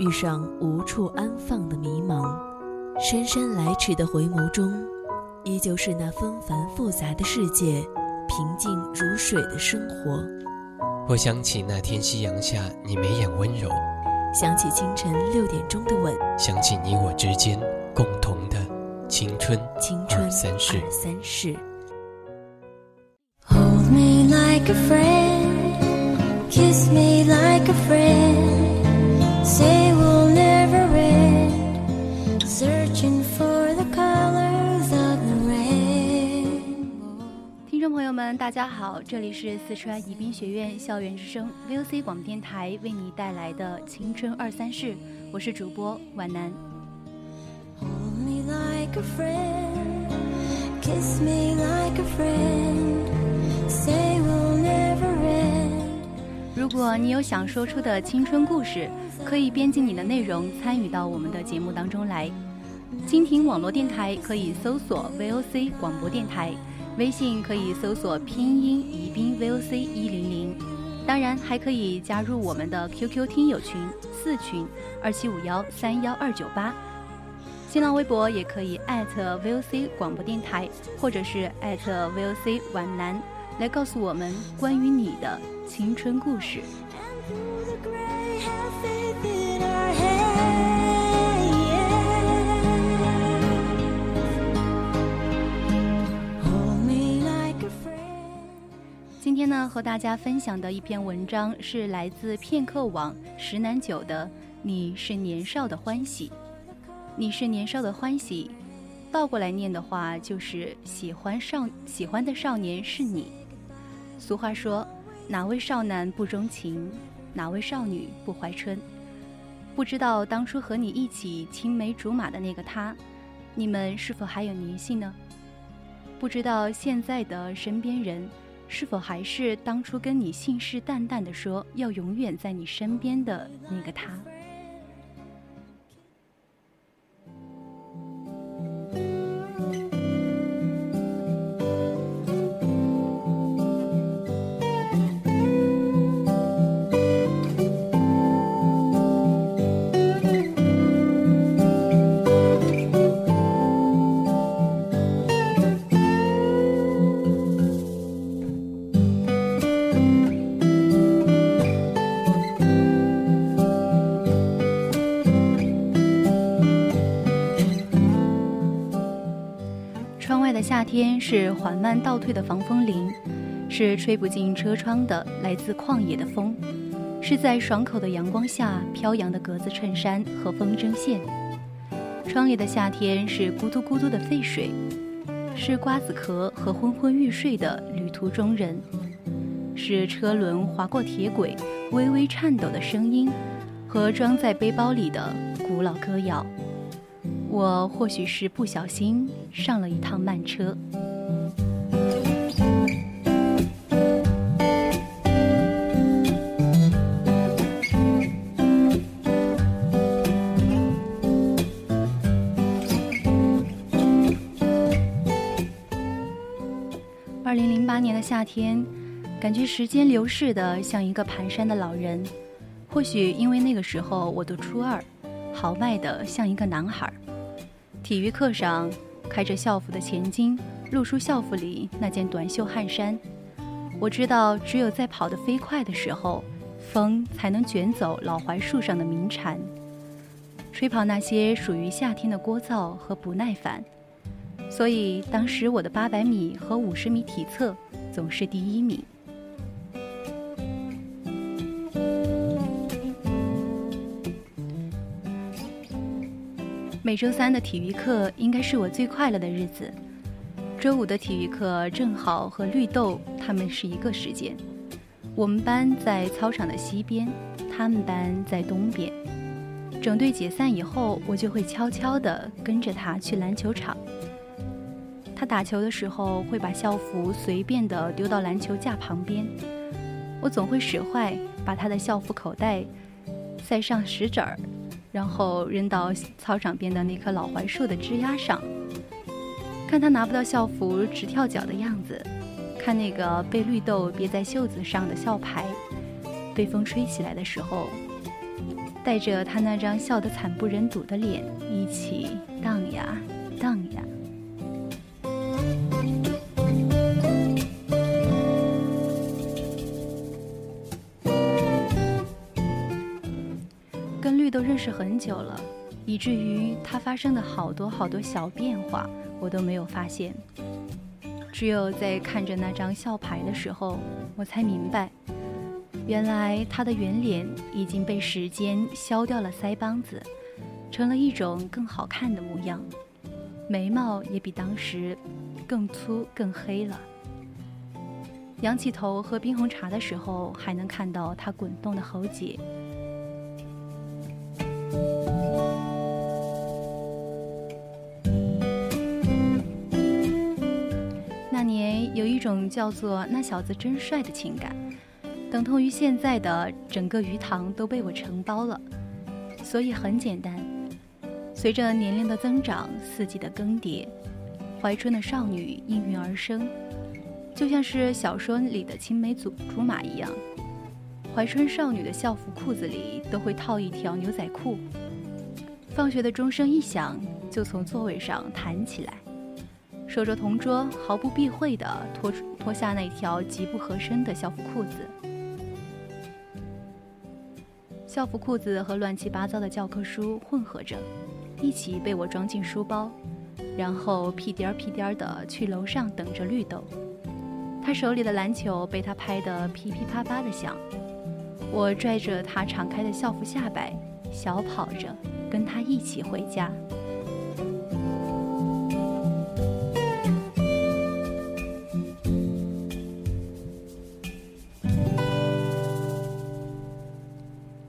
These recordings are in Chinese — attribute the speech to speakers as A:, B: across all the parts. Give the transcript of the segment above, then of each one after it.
A: 遇上无处安放的迷茫，姗姗来迟的回眸中，依旧是那纷繁复杂的世界，平静如水的生活。
B: 我想起那天夕阳下你眉眼温柔，
A: 想起清晨六点钟的吻，
B: 想起你我之间共同的青春
A: 青春
B: 三
A: 世。三世。
C: Hold me like a friend, kiss me like a friend.
D: 朋友们，大家好，这里是四川宜宾学院校园之声 VOC 广播电台为你带来的青春二三事，我是主播皖南。如果你有想说出的青春故事，可以编辑你的内容参与到我们的节目当中来。蜻蜓网络电台可以搜索 VOC 广播电台，微信可以搜索拼音宜宾 VOC 一零零，当然还可以加入我们的 QQ 听友群四群二七五幺三幺二九八。新浪微博也可以艾特 VOC 广播电台，或者是艾特 VOC 皖南，来告诉我们关于你的青春故事。今天呢，和大家分享的一篇文章是来自片刻网石南九的《你是年少的欢喜》。你是年少的欢喜，倒过来念的话就是喜欢少喜欢的少年是你。俗话说，哪位少男不钟情，哪位少女不怀春？不知道当初和你一起青梅竹马的那个他，你们是否还有联系呢？不知道现在的身边人是否还是当初跟你信誓旦旦的说要永远在你身边的那个他？是缓慢倒退的防风林，是吹不进车窗的来自旷野的风，是在爽口的阳光下飘扬的格子衬衫和风筝线。窗里的夏天是咕嘟咕嘟的沸水，是瓜子壳和昏昏欲睡的旅途中人，是车轮划过铁轨微微颤抖的声音，和装在背包里的古老歌谣。我或许是不小心上了一趟慢车。夏天，感觉时间流逝的像一个蹒跚的老人。或许因为那个时候我读初二，豪迈的像一个男孩。体育课上，开着校服的前襟露出校服里那件短袖汗衫。我知道，只有在跑得飞快的时候，风才能卷走老槐树上的鸣蝉，吹跑那些属于夏天的聒噪和不耐烦。所以，当时我的八百米和五十米体测总是第一名。每周三的体育课应该是我最快乐的日子。周五的体育课正好和绿豆他们是一个时间。我们班在操场的西边，他们班在东边。整队解散以后，我就会悄悄地跟着他去篮球场。他打球的时候会把校服随便地丢到篮球架旁边，我总会使坏，把他的校服口袋塞上石子儿，然后扔到操场边的那棵老槐树的枝丫上。看他拿不到校服直跳脚的样子，看那个被绿豆别在袖子上的校牌被风吹起来的时候。带着他那张笑得惨不忍睹的脸，一起荡呀荡呀。识很久了，以至于他发生的好多好多小变化，我都没有发现。只有在看着那张校牌的时候，我才明白。原来他的圆脸已经被时间削掉了腮帮子，成了一种更好看的模样，眉毛也比当时更粗更黑了。仰起头喝冰红茶的时候，还能看到他滚动的喉结。那年有一种叫做“那小子真帅”的情感。等同于现在的整个鱼塘都被我承包了，所以很简单。随着年龄的增长，四季的更迭，怀春的少女应运而生，就像是小说里的青梅竹竹马一样。怀春少女的校服裤子里都会套一条牛仔裤。放学的钟声一响，就从座位上弹起来，守着同桌，毫不避讳地脱脱下那条极不合身的校服裤子。校服裤子和乱七八糟的教科书混合着，一起被我装进书包，然后屁颠儿屁颠儿的去楼上等着绿豆。他手里的篮球被他拍得噼噼啪啪的响，我拽着他敞开的校服下摆，小跑着跟他一起回家。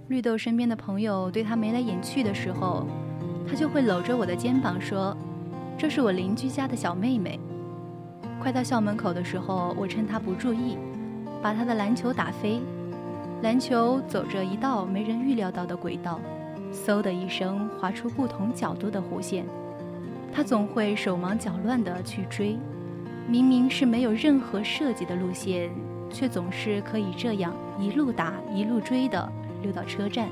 D: 绿豆身边的朋友对他眉来眼去的时候，他就会搂着我的肩膀说：“这是我邻居家的小妹妹。”快到校门口的时候，我趁他不注意，把他的篮球打飞，篮球走着一道没人预料到的轨道，嗖的一声划出不同角度的弧线。他总会手忙脚乱地去追，明明是没有任何设计的路线，却总是可以这样一路打一路追的。溜到车站，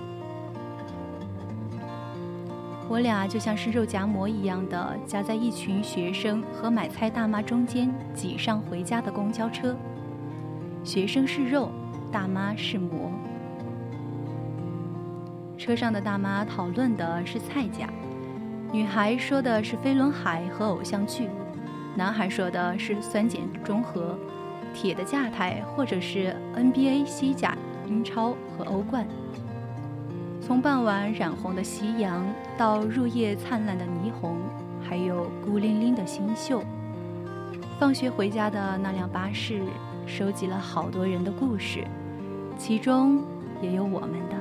D: 我俩就像是肉夹馍一样的夹在一群学生和买菜大妈中间，挤上回家的公交车。学生是肉，大妈是魔。车上的大妈讨论的是菜价，女孩说的是飞轮海和偶像剧，男孩说的是酸碱中和、铁的架台，或者是 NBA、西甲。英超和欧冠，从傍晚染红的夕阳到入夜灿烂的霓虹，还有孤零零的星宿。放学回家的那辆巴士，收集了好多人的故事，其中也有我们的。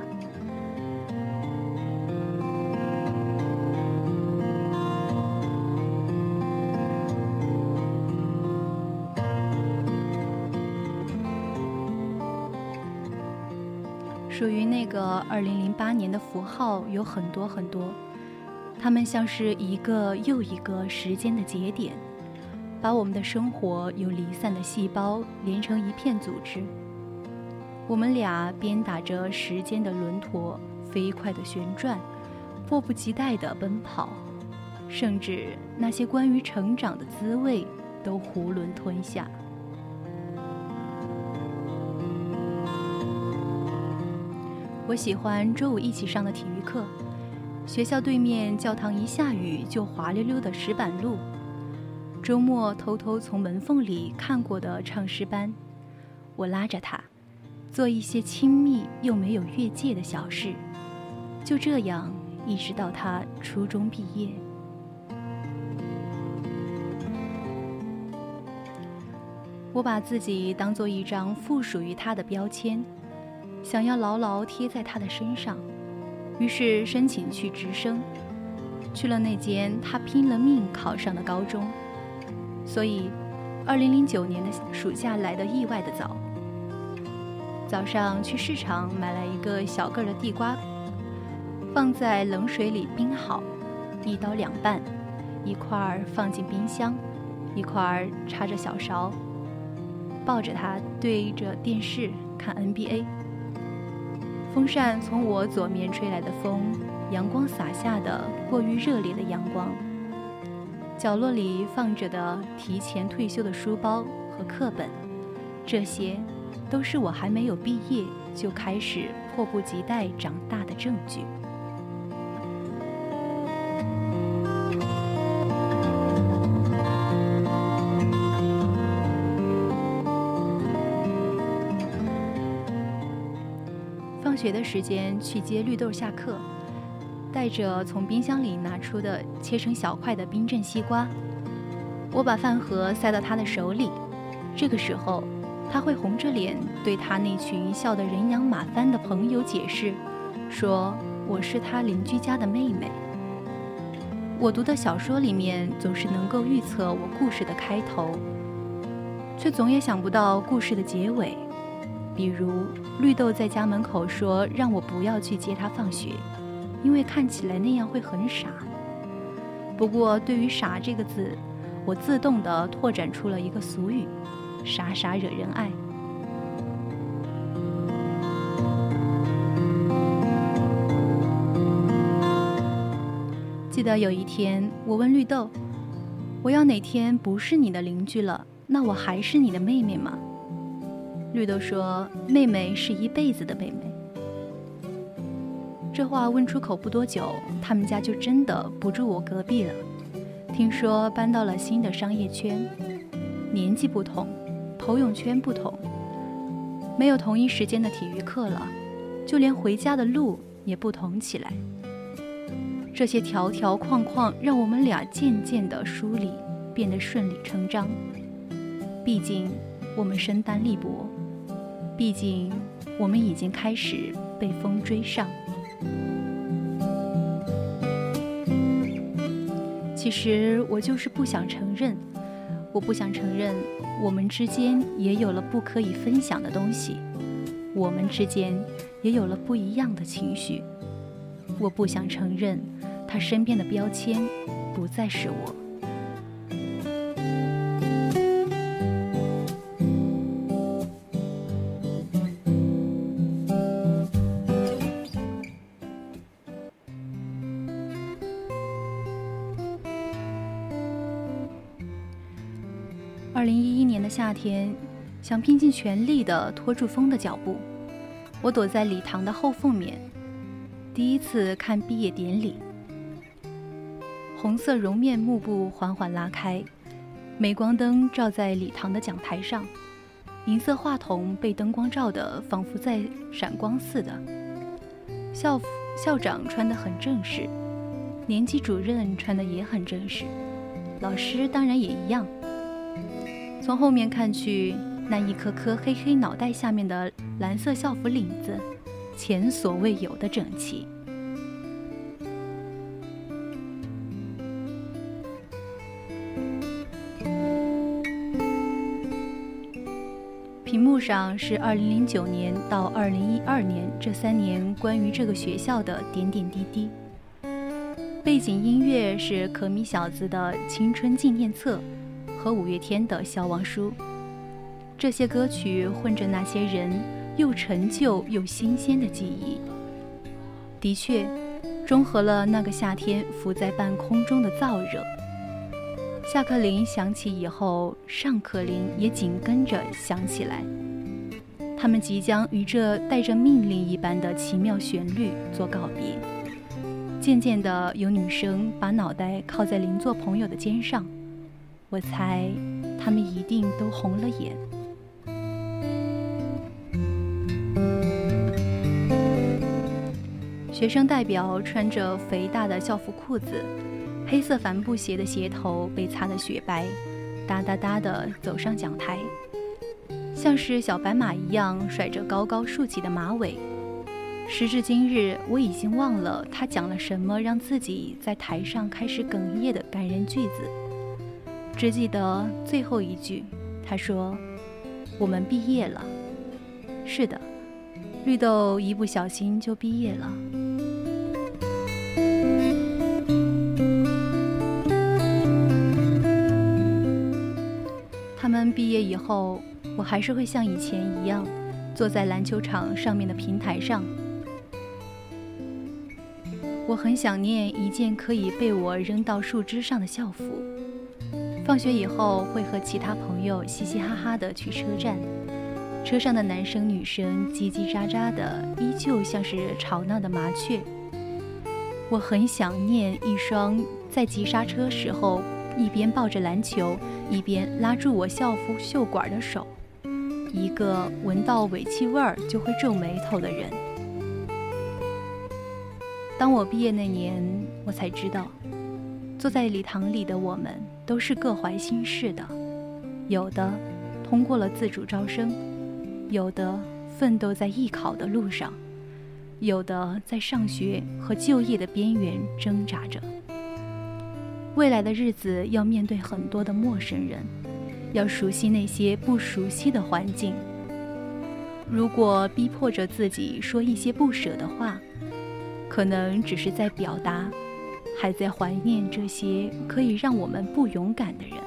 D: 属于那个二零零八年的符号有很多很多，它们像是一个又一个时间的节点，把我们的生活由离散的细胞连成一片组织。我们俩鞭打着时间的轮陀，飞快的旋转，迫不及待的奔跑，甚至那些关于成长的滋味都囫囵吞下。我喜欢周五一起上的体育课，学校对面教堂一下雨就滑溜溜的石板路，周末偷偷从门缝里看过的唱诗班，我拉着他，做一些亲密又没有越界的小事，就这样一直到他初中毕业。我把自己当做一张附属于他的标签。想要牢牢贴在他的身上，于是申请去直升，去了那间他拼了命考上的高中。所以，二零零九年的暑假来得意外的早。早上去市场买了一个小个儿的地瓜，放在冷水里冰好，一刀两半，一块儿放进冰箱，一块儿插着小勺，抱着它对着电视看 NBA。风扇从我左面吹来的风，阳光洒下的过于热烈的阳光。角落里放着的提前退休的书包和课本，这些都是我还没有毕业就开始迫不及待长大的证据。放学的时间去接绿豆下课。带着从冰箱里拿出的切成小块的冰镇西瓜，我把饭盒塞到他的手里。这个时候，他会红着脸对他那群笑得人仰马翻的朋友解释，说我是他邻居家的妹妹。我读的小说里面总是能够预测我故事的开头，却总也想不到故事的结尾。比如绿豆在家门口说让我不要去接他放学。因为看起来那样会很傻。不过，对于“傻”这个字，我自动地拓展出了一个俗语：“傻傻惹人爱。”记得有一天，我问绿豆：“我要哪天不是你的邻居了，那我还是你的妹妹吗？”绿豆说：“妹妹是一辈子的妹妹。”这话问出口不多久，他们家就真的不住我隔壁了。听说搬到了新的商业圈，年纪不同，投泳圈不同，没有同一时间的体育课了，就连回家的路也不同起来。这些条条框框让我们俩渐渐的疏离，变得顺理成章。毕竟我们身单力薄，毕竟我们已经开始被风追上。其实我就是不想承认，我不想承认我们之间也有了不可以分享的东西，我们之间也有了不一样的情绪。我不想承认他身边的标签不再是我。二零一一年的夏天，想拼尽全力地拖住风的脚步。我躲在礼堂的后缝面，第一次看毕业典礼。红色绒面幕布缓缓拉开，镁光灯照在礼堂的讲台上，银色话筒被灯光照得仿佛在闪光似的。校校长穿得很正式，年级主任穿得也很正式，老师当然也一样。从后面看去，那一颗颗黑黑脑袋下面的蓝色校服领子，前所未有的整齐。屏幕上是2009年到2012年这三年关于这个学校的点点滴滴。背景音乐是可米小子的青春纪念册。和五月天的《消亡书》，这些歌曲混着那些人又陈旧又新鲜的记忆，的确，中和了那个夏天浮在半空中的燥热。下课铃响起以后，上课铃也紧跟着响起来，他们即将与这带着命令一般的奇妙旋律做告别。渐渐的，有女生把脑袋靠在邻座朋友的肩上。我猜，他们一定都红了眼。学生代表穿着肥大的校服裤子，黑色帆布鞋的鞋头被擦得雪白，哒哒哒地走上讲台，像是小白马一样甩着高高竖起的马尾，时至今日，我已经忘了他讲了什么让自己在台上开始哽咽的感人句子，只记得最后一句，他说：“我们毕业了。”是的，绿豆一不小心就毕业了。他们毕业以后，我还是会像以前一样，坐在篮球场上面的平台上。我很想念一件可以被我扔到树枝上的校服。放学以后会和其他朋友嘻嘻哈哈地去车站，车上的男生女生叽叽喳喳的，依旧像是吵闹的麻雀。我很想念一双在急刹车时候一边抱着篮球一边拉住我校服袖管的手，一个闻到尾气味儿就会皱眉头的人。当我毕业那年，我才知道，坐在礼堂里的我们都是各怀心事的，有的通过了自主招生，有的奋斗在艺考的路上，有的在上学和就业的边缘挣扎着。未来的日子要面对很多的陌生人，要熟悉那些不熟悉的环境。如果逼迫着自己说一些不舍的话。可能只是在表达，还在怀念这些可以让我们不勇敢的人，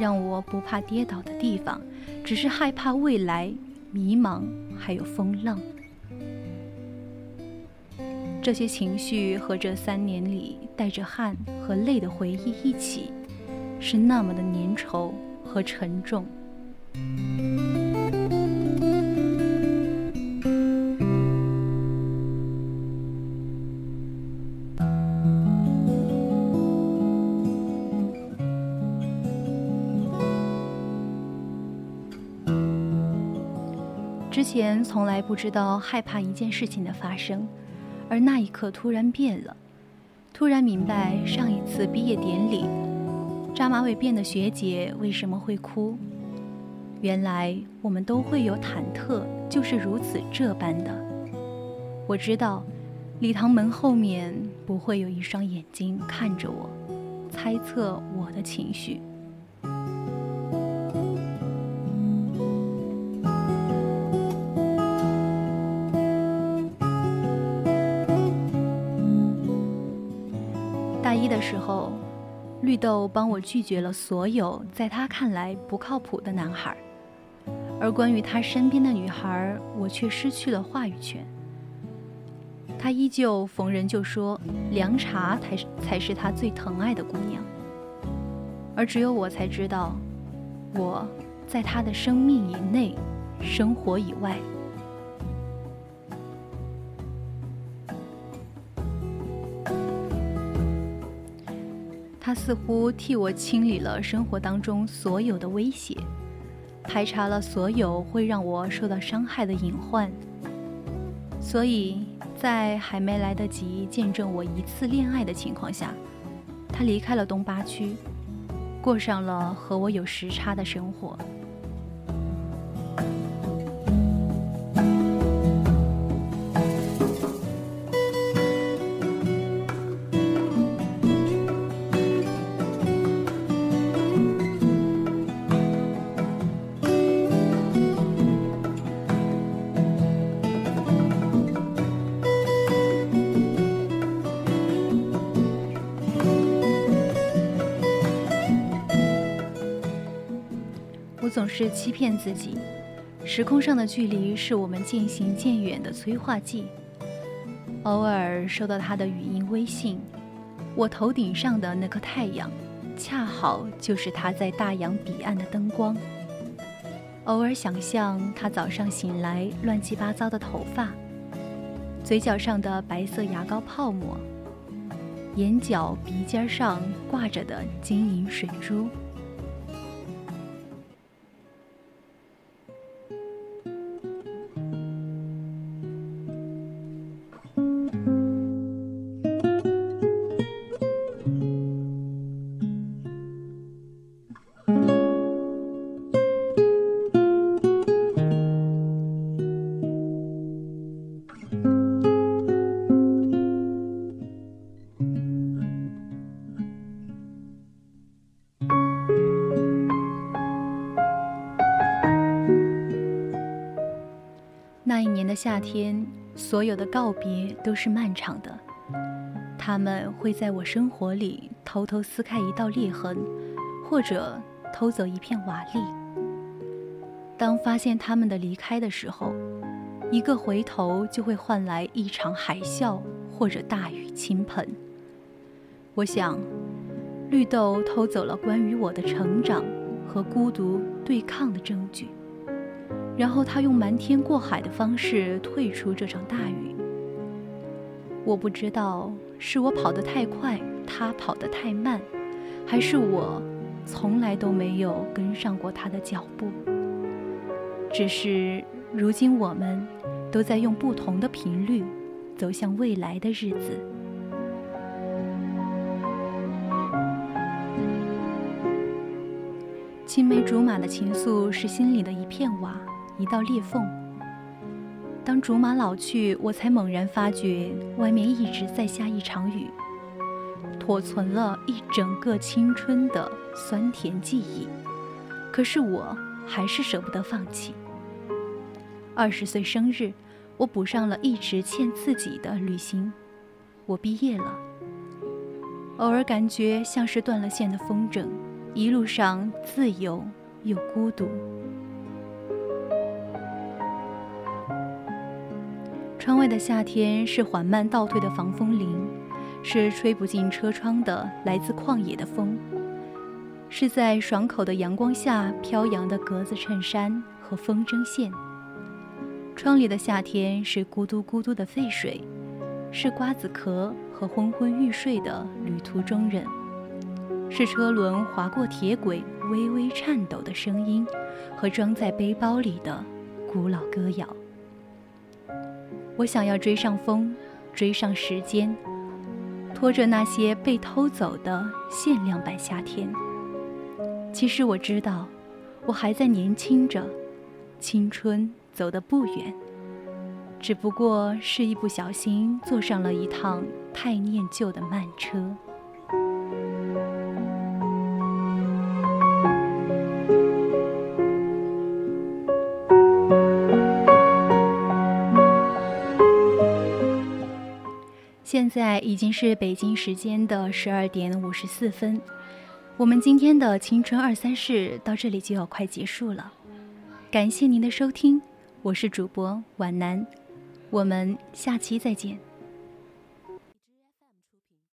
D: 让我不怕跌倒的地方，只是害怕未来迷茫，还有风浪。这些情绪和这三年里带着汗和泪的回忆一起，是那么的粘稠和沉重。前从来不知道害怕一件事情的发生，而那一刻突然变了，突然明白上一次毕业典礼，扎马尾辫的学姐为什么会哭。原来我们都会有忐忑，就是如此这般的。我知道，礼堂门后面不会有一双眼睛看着我，猜测我的情绪。豆帮我拒绝了所有在他看来不靠谱的男孩，而关于他身边的女孩，我却失去了话语权。他依旧逢人就说凉茶才是才是他最疼爱的姑娘，而只有我才知道，我在他的生命以内，生活以外。他似乎替我清理了生活当中所有的威胁，排查了所有会让我受到伤害的隐患。所以在还没来得及见证我一次恋爱的情况下，他离开了东八区，过上了和我有时差的生活。总是欺骗自己，时空上的距离是我们渐行渐远的催化剂。偶尔收到他的语音微信，我头顶上的那颗太阳，恰好就是他在大洋彼岸的灯光。偶尔想象他早上醒来乱七八糟的头发，嘴角上的白色牙膏泡沫，眼角鼻尖上挂着的晶莹水珠。那一年的夏天，所有的告别都是漫长的。他们会在我生活里偷偷撕开一道裂痕，或者偷走一片瓦砾。当发现他们的离开的时候，一个回头就会换来一场海啸或者大雨倾盆。我想，绿豆偷走了关于我的成长和孤独对抗的证据。然后他用瞒天过海的方式退出这场大雨。我不知道是我跑得太快，他跑得太慢，还是我从来都没有跟上过他的脚步。只是如今我们都在用不同的频率走向未来的日子。青梅竹马的情愫是心里的一片瓦。一道裂缝。当竹马老去，我才猛然发觉，外面一直在下一场雨，妥存了一整个青春的酸甜记忆。可是我还是舍不得放弃。二十岁生日，我补上了一直欠自己的旅行。我毕业了，偶尔感觉像是断了线的风筝，一路上自由又孤独。窗外的夏天是缓慢倒退的防风林，是吹不进车窗的来自旷野的风，是在爽口的阳光下飘扬的格子衬衫和风筝线。窗里的夏天是咕嘟咕嘟的沸水，是瓜子壳和昏昏欲睡的旅途中人，是车轮划过铁轨微微颤抖的声音，和装在背包里的古老歌谣。我想要追上风，追上时间，拖着那些被偷走的限量版夏天。其实我知道，我还在年轻着，青春走得不远，只不过是一不小心坐上了一趟太念旧的慢车。现在已经是北京时间的十二点五十四分，我们今天的青春二三事到这里就要快结束了，感谢您的收听，我是主播皖南，我们下期再见。